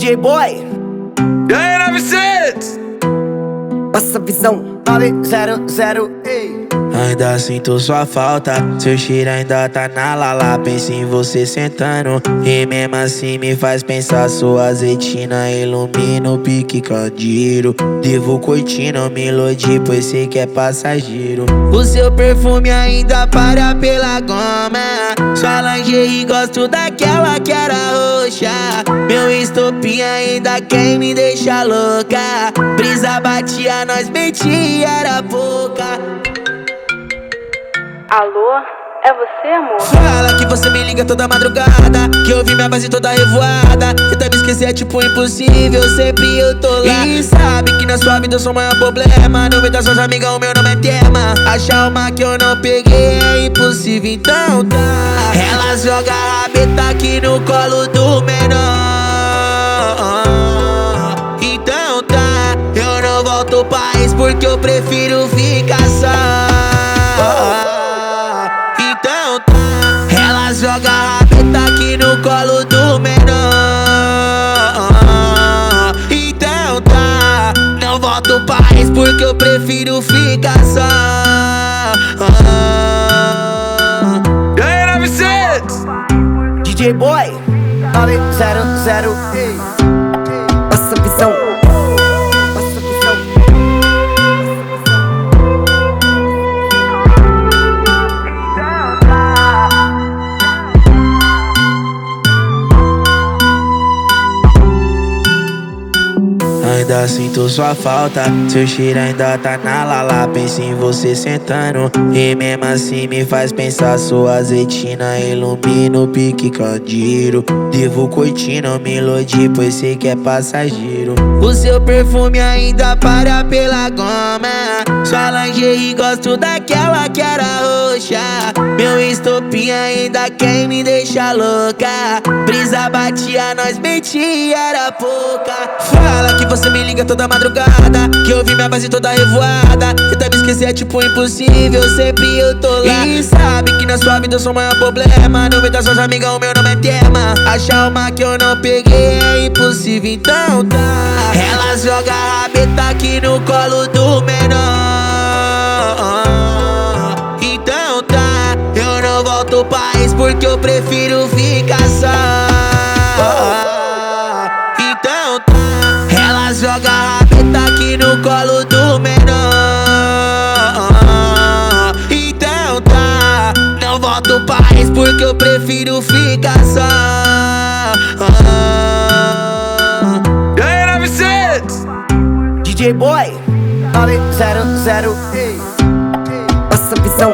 DJ Boy, E aí, 900? passa a visão 900, ei. Ainda sinto sua falta, seu cheiro ainda tá na lala. Penso em você sentando, e mesmo assim me faz pensar. Sua azeitina ilumina o pique candeiro. Devo coitino, melodia, pois sei que é passageiro. O seu perfume ainda para pela goma. Sua lingerie gosto daquela que era roxa. Meu estopim ainda quem me deixa louca. Brisa batia, nós mentia, era pouca. Alô? É você, amor? Fala que você me liga toda madrugada Que eu vi minha base toda revoada. Tenta me esquecer é tipo impossível Sempre eu tô lá. E sabe que na sua vida eu sou o maior problema No meio das suas amigas o meu nome é tema. Achar uma que eu não peguei é impossível Então tá. Ela joga a rabeta aqui no colo do menor. Então tá Eu não volto país porque eu prefiro ficar só joga a rabeta aqui no colo do menor. Então tá, não volto país porque eu prefiro ficar só. E aí, 900? DJ Boy, 900, ei. Passa a visão, Ainda sinto sua falta, seu cheiro ainda tá na lala. Penso em você sentando, e mesmo assim me faz pensar. Sua azeitina ilumina o pique. Devo coitino, melodia, pois sei que é passageiro. O seu perfume ainda para pela goma. Sua lingerie gosto daquela que era roxa. Meu estopim ainda quem me deixa louca. Brisa batia, nós mentia, era pouca. Fala que você me liga toda madrugada Que eu vi minha base toda revoada. Tenta me esquecer é tipo impossível Sempre eu tô lá. E sabe que na sua vida eu sou o maior problema No meio das suas amigas o meu nome é tema. Achar uma que eu não peguei é impossível Então tá. Ela joga a rabeta aqui no colo do menor porque eu prefiro ficar só então tá, ela joga a rabeta aqui no colo do menor. Então tá, não volto país porque eu prefiro ficar só. E aí, 900? DJ Boy, 900, ei. Passa a visão,